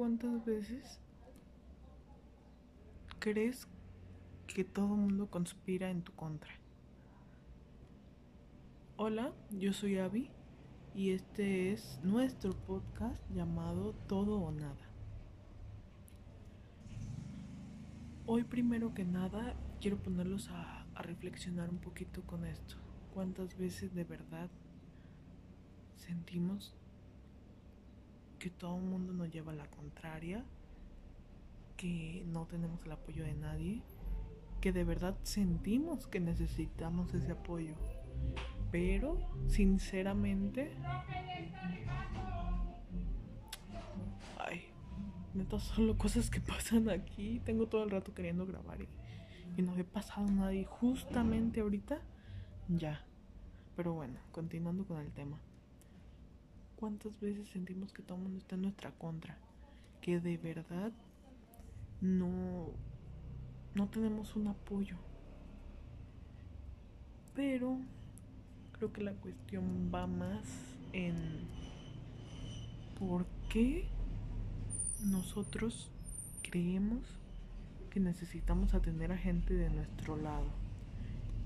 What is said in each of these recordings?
cuántas veces crees que todo el mundo conspira en tu contra. Hola, yo soy Abby y este es nuestro podcast llamado Todo o Nada. Hoy primero que nada quiero ponerlos a, a reflexionar un poquito con esto. ¿Cuántas veces de verdad sentimos que todo el mundo nos lleva a la contraria, que no tenemos el apoyo de nadie, que de verdad sentimos que necesitamos ese apoyo. Pero, sinceramente, ay, neta, solo cosas que pasan aquí. Tengo todo el rato queriendo grabar y, y no he pasado nada. Y justamente ahorita, ya. Pero bueno, continuando con el tema cuántas veces sentimos que todo el mundo está en nuestra contra, que de verdad no, no tenemos un apoyo. Pero creo que la cuestión va más en por qué nosotros creemos que necesitamos atender a gente de nuestro lado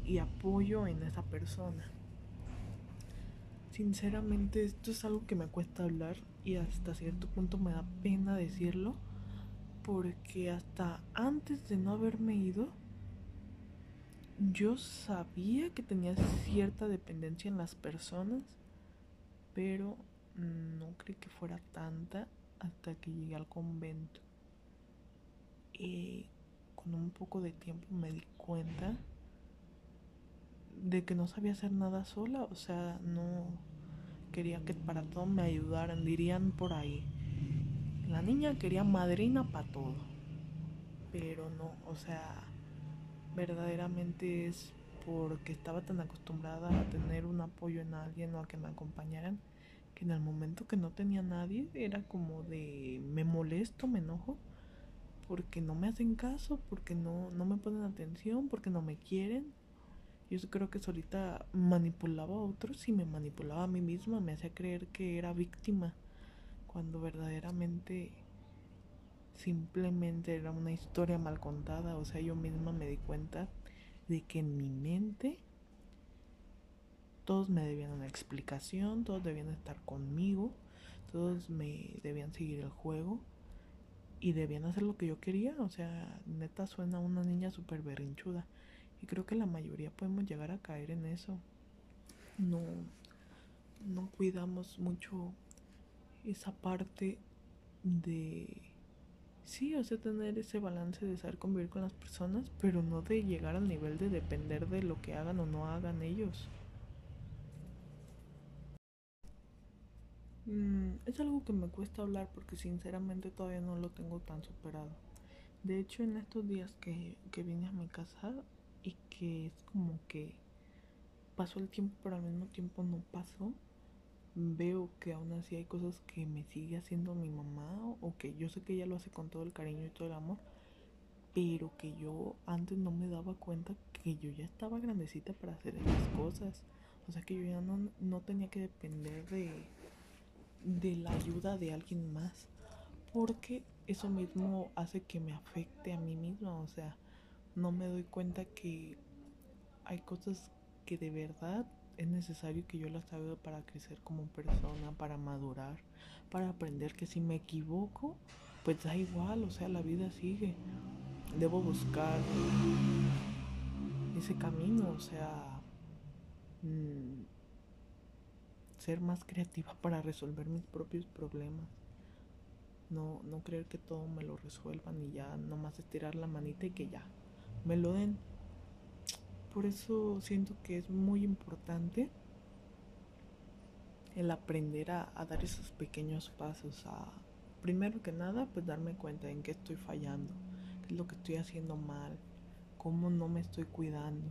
y apoyo en esa persona. Sinceramente esto es algo que me cuesta hablar y hasta cierto punto me da pena decirlo porque hasta antes de no haberme ido yo sabía que tenía cierta dependencia en las personas pero no creí que fuera tanta hasta que llegué al convento. Y con un poco de tiempo me di cuenta de que no sabía hacer nada sola, o sea, no quería que para todo me ayudaran, dirían por ahí. La niña quería madrina para todo, pero no, o sea, verdaderamente es porque estaba tan acostumbrada a tener un apoyo en alguien o a que me acompañaran, que en el momento que no tenía nadie era como de me molesto, me enojo, porque no me hacen caso, porque no, no me ponen atención, porque no me quieren yo creo que solita manipulaba a otros y me manipulaba a mí misma, me hacía creer que era víctima, cuando verdaderamente simplemente era una historia mal contada, o sea, yo misma me di cuenta de que en mi mente todos me debían una explicación, todos debían estar conmigo, todos me debían seguir el juego y debían hacer lo que yo quería, o sea, neta suena una niña súper berrinchuda. Y creo que la mayoría podemos llegar a caer en eso. No, no cuidamos mucho esa parte de sí, o sea, tener ese balance de saber convivir con las personas, pero no de llegar al nivel de depender de lo que hagan o no hagan ellos. Mm, es algo que me cuesta hablar porque sinceramente todavía no lo tengo tan superado. De hecho, en estos días que, que vine a mi casa, y que es como que pasó el tiempo pero al mismo tiempo no pasó veo que aún así hay cosas que me sigue haciendo mi mamá o que yo sé que ella lo hace con todo el cariño y todo el amor pero que yo antes no me daba cuenta que yo ya estaba grandecita para hacer esas cosas. O sea que yo ya no, no tenía que depender de de la ayuda de alguien más porque eso mismo hace que me afecte a mí misma o sea no me doy cuenta que hay cosas que de verdad es necesario que yo las haga para crecer como persona, para madurar, para aprender que si me equivoco, pues da igual, o sea, la vida sigue. Debo buscar ese camino, o sea, mm, ser más creativa para resolver mis propios problemas. No, no creer que todo me lo resuelvan y ya nomás estirar la manita y que ya, me lo den. Por eso siento que es muy importante el aprender a, dar esos pequeños pasos, a primero que nada pues darme cuenta en qué estoy fallando, qué es lo que estoy haciendo mal, cómo no me estoy cuidando.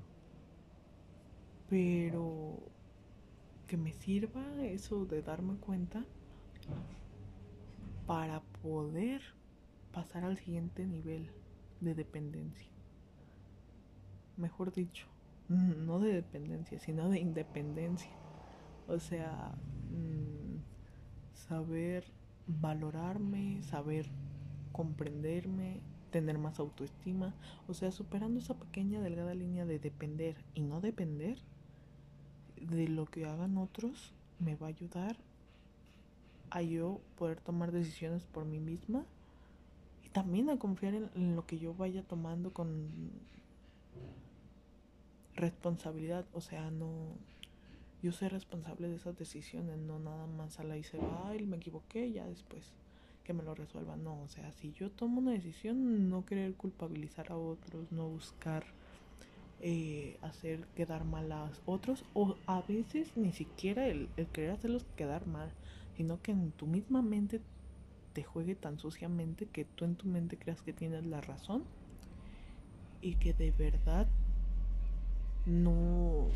Pero que me sirva eso de darme cuenta para poder pasar al siguiente nivel de dependencia mejor dicho, no de dependencia, sino de independencia. O sea, mm, saber valorarme, saber comprenderme, tener más autoestima, o sea, superando esa pequeña delgada línea de depender y no depender de lo que hagan otros, me va a ayudar a yo poder tomar decisiones por mí misma y también a confiar en, lo que yo vaya tomando con responsabilidad, o sea, no yo soy responsable de esas decisiones, no nada más a la y me equivoqué, ya después que me lo resuelva. No, o sea, si yo tomo una decisión, no querer culpabilizar a otros, no buscar eh, hacer quedar mal a otros, o a veces ni siquiera el, el querer hacerlos quedar mal, sino que en tu misma mente te juegue tan suciamente que tú en tu mente creas que tienes la razón y que de verdad no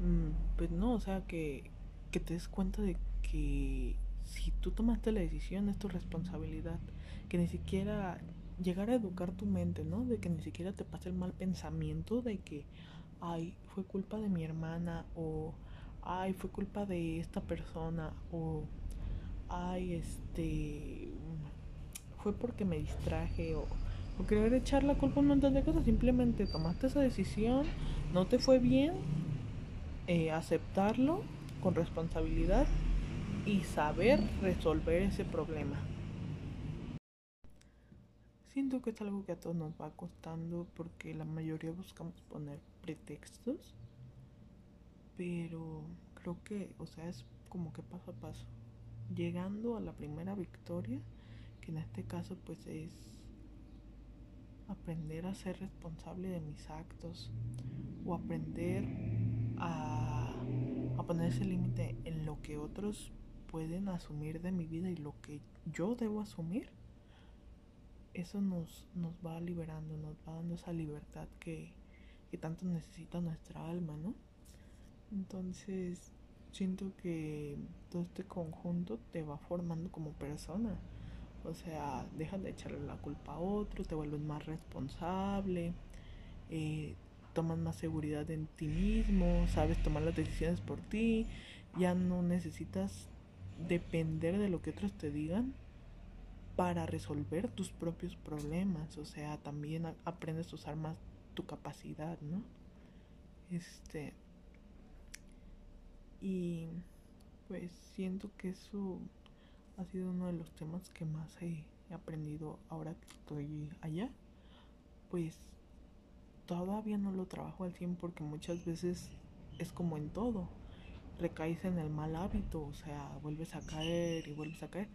mm, pues no, o sea que que te des cuenta de que si tú tomaste la decisión es tu responsabilidad, que ni siquiera llegar a educar tu mente, ¿no? De que ni siquiera te pase el mal pensamiento de que, ay, fue culpa de mi hermana o, ay, fue culpa de esta persona o, ay, este, fue porque me distraje o, o querer echar la culpa a un montón de cosas, simplemente tomaste esa decisión, no te fue bien, eh, aceptarlo con responsabilidad y saber resolver ese problema. Siento que es algo que a todos nos va costando porque la mayoría buscamos poner pretextos, pero creo que, o sea, es como que paso a paso, llegando a la primera victoria, que en este caso pues es aprender a ser responsable de mis actos o aprender a a poner ese límite en lo que otros pueden asumir de mi vida y lo que yo debo asumir, eso nos, nos va liberando, nos va dando esa libertad que tanto necesita nuestra alma, ¿no? Entonces, siento que todo este conjunto te va formando como persona. O sea, dejas de echarle la culpa a otro, te vuelves más responsable, eh, tomas más seguridad en ti mismo, sabes tomar las decisiones por ti, ya no necesitas depender de lo que otros te digan para resolver tus propios problemas, o sea, también aprendes a usar más tu capacidad, ¿no? Este y pues siento que eso ha sido uno de los temas que más he aprendido ahora que estoy allá. Pues todavía no lo trabajo al 100 porque muchas veces es como en todo. Recaes en el mal hábito, o sea, vuelves a caer y vuelves a caer.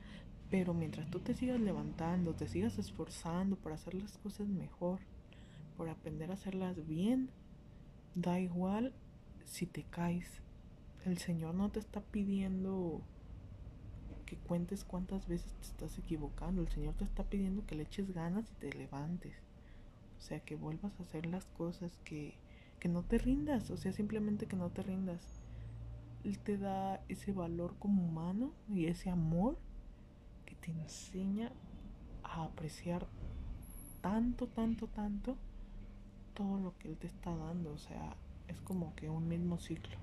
Pero mientras tú te sigas levantando, te sigas esforzando por hacer las cosas mejor, por aprender a hacerlas bien, da igual si te caes. El Señor no te está pidiendo que cuentes cuántas veces te estás equivocando. El Señor te está pidiendo que le eches ganas y te levantes. O sea, que vuelvas a hacer las cosas, que, que no te rindas, o sea, simplemente que no te rindas. Él te da ese valor como humano y ese amor que te enseña a apreciar tanto, tanto, tanto todo lo que Él te está dando. O sea, es como que un mismo ciclo.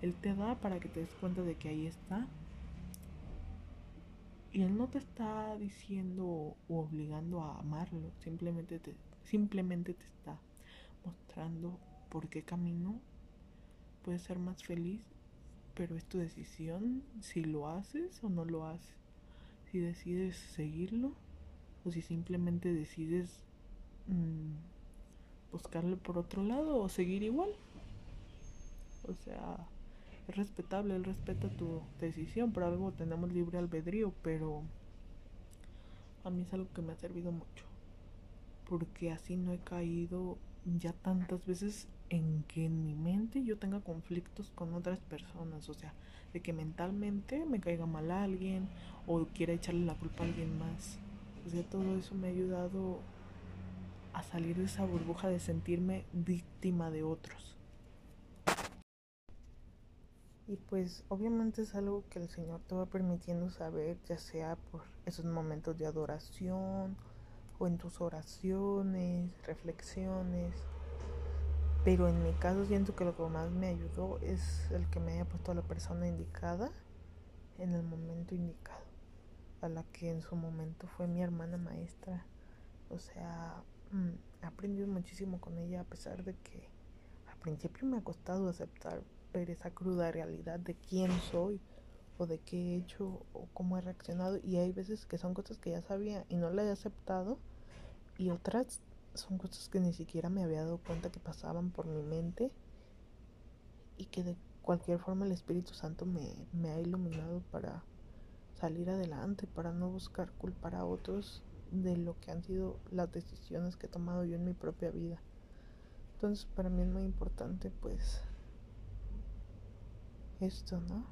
Él te da para que te des cuenta de que ahí está. Y Él no te está diciendo o obligando a amarlo, simplemente te, Simplemente te está mostrando por qué camino puedes ser más feliz, pero es tu decisión si lo haces o no lo haces. Si decides seguirlo o si simplemente decides mm, buscarlo por otro lado o seguir igual. O sea, es respetable, él respeta tu decisión, por algo tenemos libre albedrío, pero a mí es algo que me ha servido mucho porque así no he caído ya tantas veces en que en mi mente yo tenga conflictos con otras personas, o sea, de que mentalmente me caiga mal a alguien o quiera echarle la culpa a alguien más. O sea, todo eso me ha ayudado a salir de esa burbuja de sentirme víctima de otros. Y pues obviamente es algo que el Señor te va permitiendo saber, ya sea por esos momentos de adoración, o en tus oraciones, reflexiones, Pero en mi caso siento que lo que más me ayudó es el que me haya puesto a la persona indicada en el momento indicado. A la que en su momento fue mi hermana maestra. O sea, mm, he aprendido muchísimo con ella a pesar de que al principio me ha costado aceptar ver esa cruda realidad de quién soy o de qué he hecho o cómo he reaccionado. Y hay veces que son cosas que ya sabía y no la he aceptado. Y otras son cosas que ni siquiera me había dado cuenta que pasaban por mi mente y que de cualquier forma el Espíritu Santo me, me ha iluminado para salir adelante, para no buscar culpar a otros de lo que han sido las decisiones que he tomado yo en mi propia vida. Entonces para mí es muy importante pues esto, ¿no?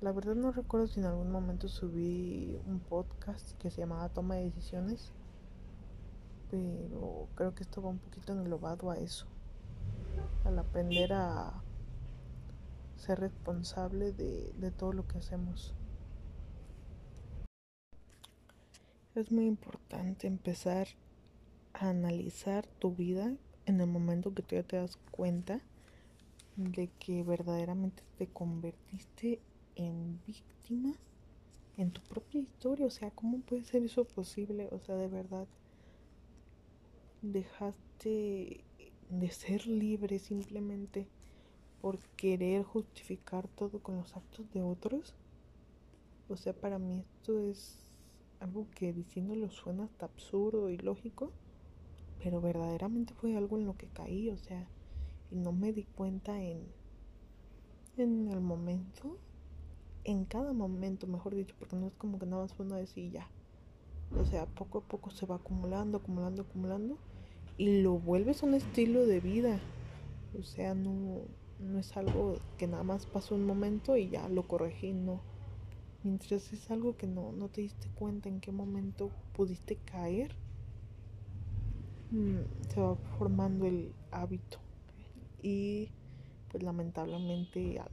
La verdad no recuerdo si en algún momento subí un podcast que se llamaba Toma de Decisiones pero creo que esto va un poquito englobado a eso, al aprender a ser responsable de, de todo lo que hacemos. Es muy importante empezar a analizar tu vida en el momento que tú ya te das cuenta de que verdaderamente te convertiste en víctima en tu propia historia. O sea, ¿cómo puede ser eso posible? O sea, de verdad dejaste de ser libre simplemente por querer justificar todo con los actos de otros. O sea, para mí esto es algo que diciéndolo suena hasta absurdo y lógico, pero verdaderamente fue algo en lo que caí, o sea, y no me di cuenta en en el momento, en cada momento, mejor dicho, porque no es como que nada más fue una vez y ya. O sea, poco a poco se va acumulando, acumulando, acumulando y lo vuelves un estilo de vida. O sea, no, no es algo que nada más pasó un momento y ya lo corregí, no. Mientras es algo que no, no te diste cuenta en qué momento pudiste caer, mm, se va formando el hábito. Y pues lamentablemente al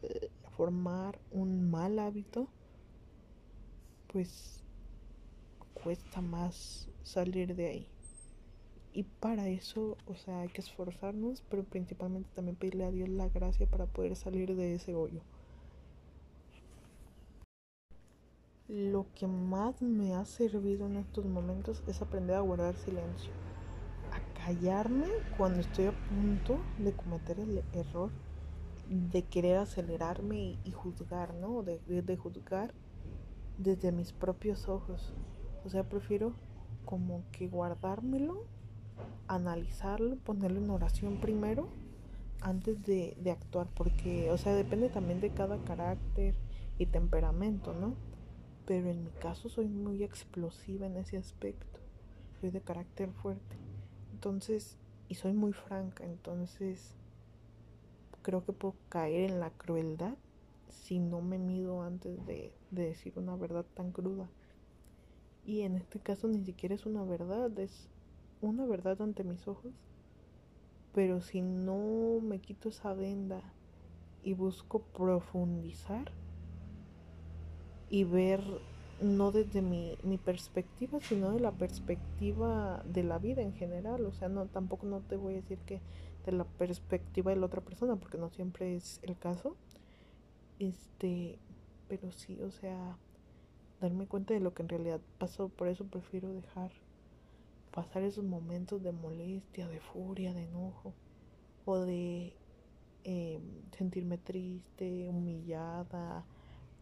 formar un mal hábito, pues cuesta más salir de ahí. Y para eso, o sea, hay que esforzarnos, pero principalmente también pedirle a Dios la gracia para poder salir de ese hoyo. Lo que más me ha servido en estos momentos es aprender a guardar silencio, callarme cuando estoy a punto de cometer el error de querer acelerarme y, juzgar, ¿no? De, de juzgar desde mis propios ojos. O sea, prefiero como que guardármelo, analizarlo, ponerlo en oración primero antes de, de, actuar, porque, o sea, depende también de cada carácter y temperamento, ¿no? Pero en mi caso soy muy explosiva en ese aspecto, soy de carácter fuerte, entonces, y soy muy franca, entonces creo que puedo caer en la crueldad si no me mido antes de, decir una verdad tan cruda. Y en este caso ni siquiera es una verdad, es una verdad ante mis ojos. Pero si no me quito esa venda y busco profundizar y ver no desde mi, mi, perspectiva, sino de la perspectiva de la vida en general. O sea, no, tampoco no te voy a decir que de la perspectiva de la otra persona, porque no siempre es el caso. Este, pero sí, o sea, darme cuenta de lo que en realidad pasó, por eso prefiero dejar pasar esos momentos de molestia, de furia, de enojo, o de em, sentirme triste, humillada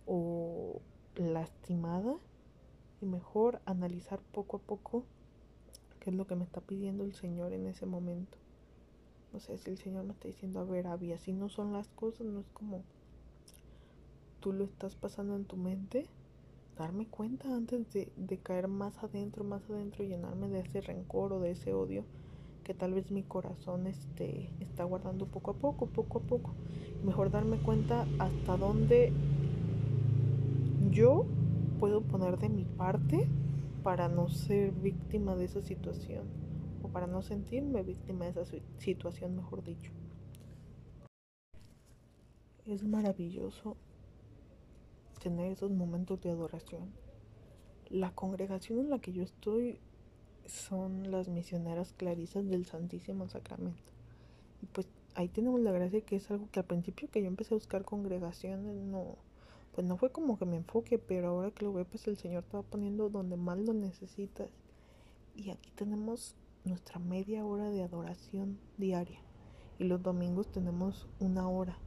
o lastimada, y mejor analizar poco a poco qué es lo que me está pidiendo el Señor en ese momento. No sé si el Señor me está diciendo, a ver, Abby, así no son las cosas, no es como tú lo estás pasando en tu mente. Darme cuenta antes de, de caer más adentro, más adentro, llenarme de ese rencor o de ese odio que tal vez mi corazón este, está guardando poco a poco, poco a poco. Mejor darme cuenta hasta dónde yo puedo poner de mi parte para no ser víctima de esa situación para no sentirme víctima de esa situación, mejor dicho. Es maravilloso tener esos momentos de adoración. La congregación en la que yo estoy son las misioneras clarisas del Santísimo Sacramento. Y pues ahí tenemos la gracia que es algo que al principio que yo empecé a buscar congregaciones, no, pues no fue como que me enfoque, pero ahora que lo veo, pues el Señor te poniendo donde más lo necesitas. Y aquí tenemos nuestra media hora de adoración diaria. Y los domingos tenemos una hora.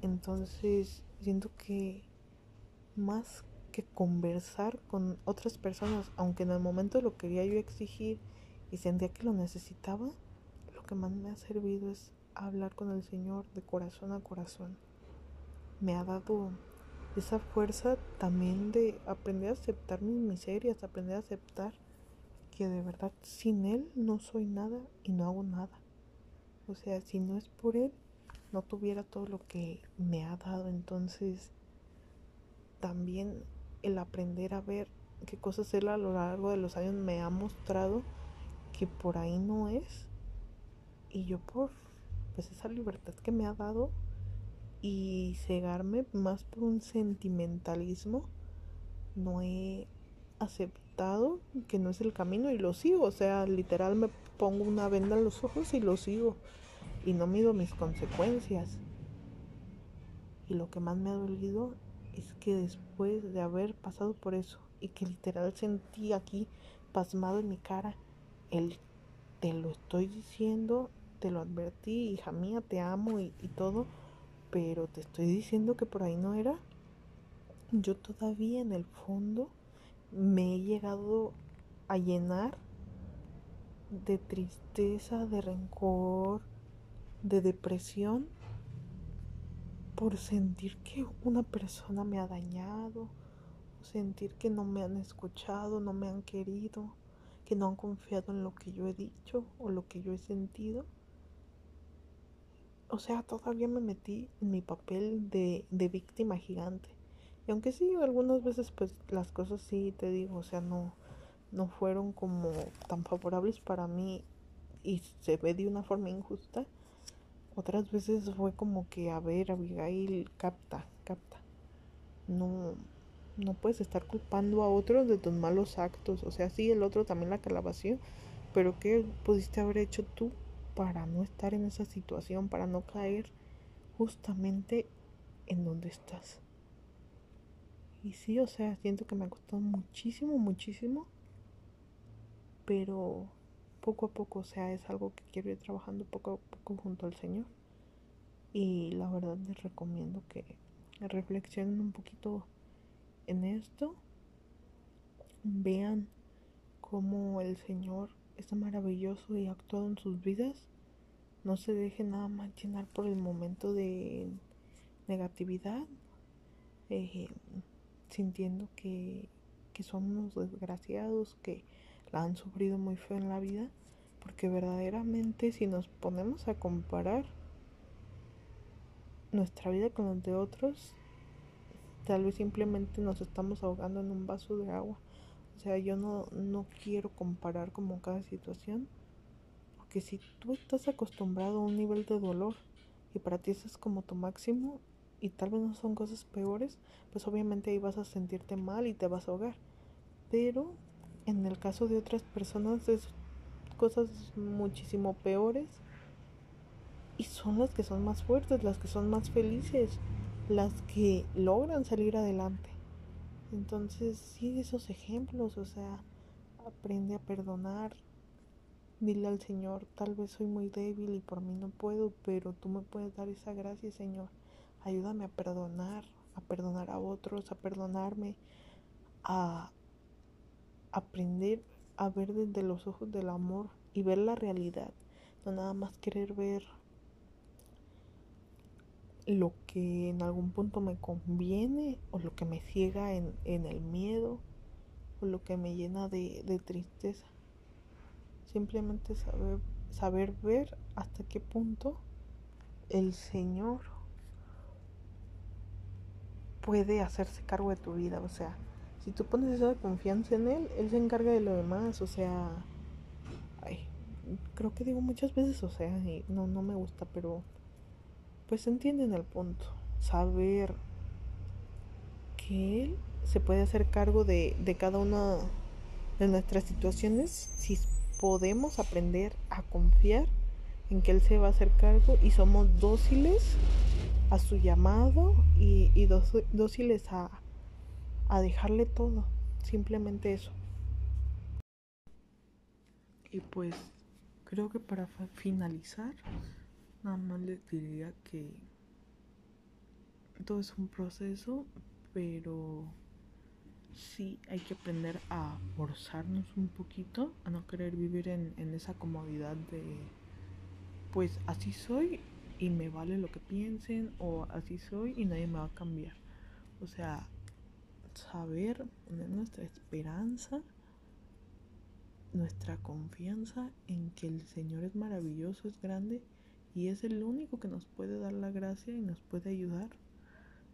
Entonces, siento que más que conversar con otras personas, aunque en el momento lo quería yo exigir y sentía que lo necesitaba, lo que más me ha servido es hablar con el Señor de corazón a corazón. Me ha dado esa fuerza también de aprender a aceptar mis miserias, aprender a aceptar que de verdad sin Él no soy nada y no hago nada. O sea, si no es por Él, no tuviera todo lo que me ha dado. Entonces, también el aprender a ver qué cosas Él a lo largo de los años me ha mostrado que por ahí no es. Y yo por pues esa libertad que me ha dado y cegarme más por un sentimentalismo, no he aceptado que no es el camino y lo sigo. O sea, literal me pongo una venda en los ojos y lo sigo. Y no mido mis consecuencias. Y lo que más me ha dolido es que después de haber pasado por eso y que literal sentí aquí pasmado en mi cara el te lo estoy diciendo, te lo advertí, hija mía, te amo y, y todo pero te estoy diciendo que por ahí no era. Yo todavía en el fondo me he llegado a llenar de tristeza, de rencor, de depresión por sentir que una persona me ha dañado, sentir que no me han escuchado, no me han querido, que no han confiado en lo que yo he dicho o lo que yo he sentido o sea, todavía me metí en mi papel de, de víctima gigante. Y aunque sí, algunas veces pues las cosas sí, te digo, o sea, no, no fueron como tan favorables para mí y se ve de una forma injusta. Otras veces fue como que, a ver, Abigail, capta, capta. No, no puedes estar culpando a otros de tus malos actos. O sea, sí, el otro también la calabació, pero ¿qué pudiste haber hecho tú para no estar en esa situación, para no caer justamente en donde estás. Y sí, o sea, siento que me ha costado muchísimo, muchísimo, pero poco a poco, o sea, es algo que quiero ir trabajando poco a poco junto al Señor. Y la verdad les recomiendo que reflexionen un poquito en esto, vean cómo el Señor es maravilloso y actuado en sus vidas no se deje nada más llenar por el momento de negatividad, eh, sintiendo que, que son unos desgraciados, que la han sufrido muy feo en la vida, porque verdaderamente si nos ponemos a comparar nuestra vida con la de otros, tal vez simplemente nos estamos ahogando en un vaso de agua. O sea, yo no, no quiero comparar como cada situación que si tú estás acostumbrado a un nivel de dolor y para ti eso es como tu máximo y tal vez no son cosas peores, pues obviamente ahí vas a sentirte mal y te vas a ahogar. Pero en el caso de otras personas es cosas muchísimo peores y son las que son más fuertes, las que son más felices, las que logran salir adelante. Entonces, sigue esos ejemplos, o sea, aprende a perdonar, Dile al Señor, tal vez soy muy débil y por mí no puedo, pero tú me puedes dar esa gracia, Señor. Ayúdame a perdonar, a perdonar a otros, a perdonarme, a aprender a ver desde los ojos del amor y ver la realidad, no nada más querer ver lo que en algún punto me conviene o lo que me ciega en, en el miedo o lo que me llena de, de tristeza. Simplemente saber, saber ver hasta qué punto el Señor puede hacerse cargo de tu vida. O sea, si tú pones esa confianza en Él, Él se encarga de lo demás. O sea, ay, creo que digo muchas veces, o sea, no, no me gusta, pero pues entienden el punto. Saber que Él se puede hacer cargo de, de cada una de nuestras situaciones si podemos aprender a confiar en que Él se va a hacer cargo y somos dóciles a su llamado y, y dóciles a, a dejarle todo, simplemente eso. Y pues creo que para finalizar, nada más les diría que todo es un proceso, pero sí hay que aprender a forzarnos un poquito, a no querer vivir en, en esa comodidad de, pues así soy y me vale lo que piensen, o así soy y nadie me va a cambiar. O sea, saber poner nuestra esperanza, nuestra confianza en que el Señor es maravilloso, es grande y es el único que nos puede dar la gracia y nos puede ayudar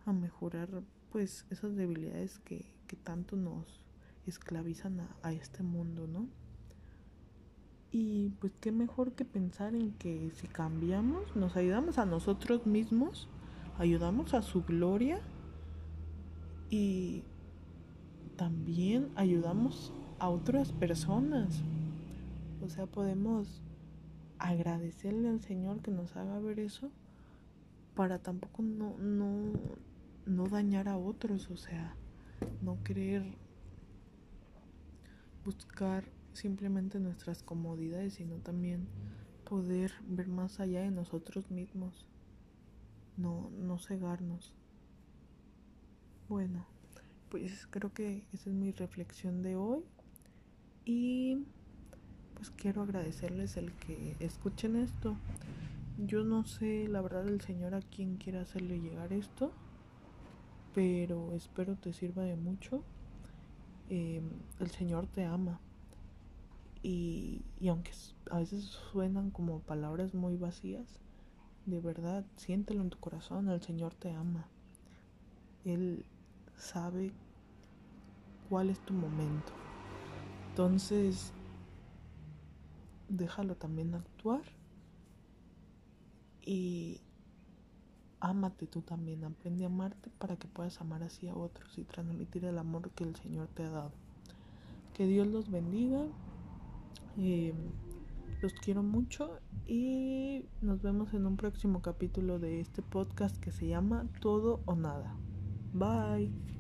a mejorar pues esas debilidades que, que tanto nos esclavizan a, a, este mundo, ¿no? Y pues qué mejor que pensar en que si cambiamos, nos ayudamos a nosotros mismos, ayudamos a su gloria y también ayudamos a otras personas. O sea, podemos agradecerle al Señor que nos haga ver eso para tampoco no, no, no dañar a otros, o sea, no querer buscar simplemente nuestras comodidades, sino también poder ver más allá de nosotros mismos, no, no cegarnos. Bueno, pues creo que esa es mi reflexión de hoy y pues quiero agradecerles el que escuchen esto. Yo no sé la verdad el Señor a quién quiere hacerle llegar esto pero espero te sirva de mucho. Em, el Señor te ama. Y, y aunque a veces suenan como palabras muy vacías, de verdad, siéntelo en tu corazón, el Señor te ama. Él sabe cuál es tu momento. Entonces, déjalo también actuar y ámate tú también, aprende a amarte para que puedas amar así a otros y transmitir el amor que el Señor te ha dado. Que Dios los bendiga, eh, los quiero mucho y nos vemos en un próximo capítulo de este podcast que se llama Todo o Nada. Bye.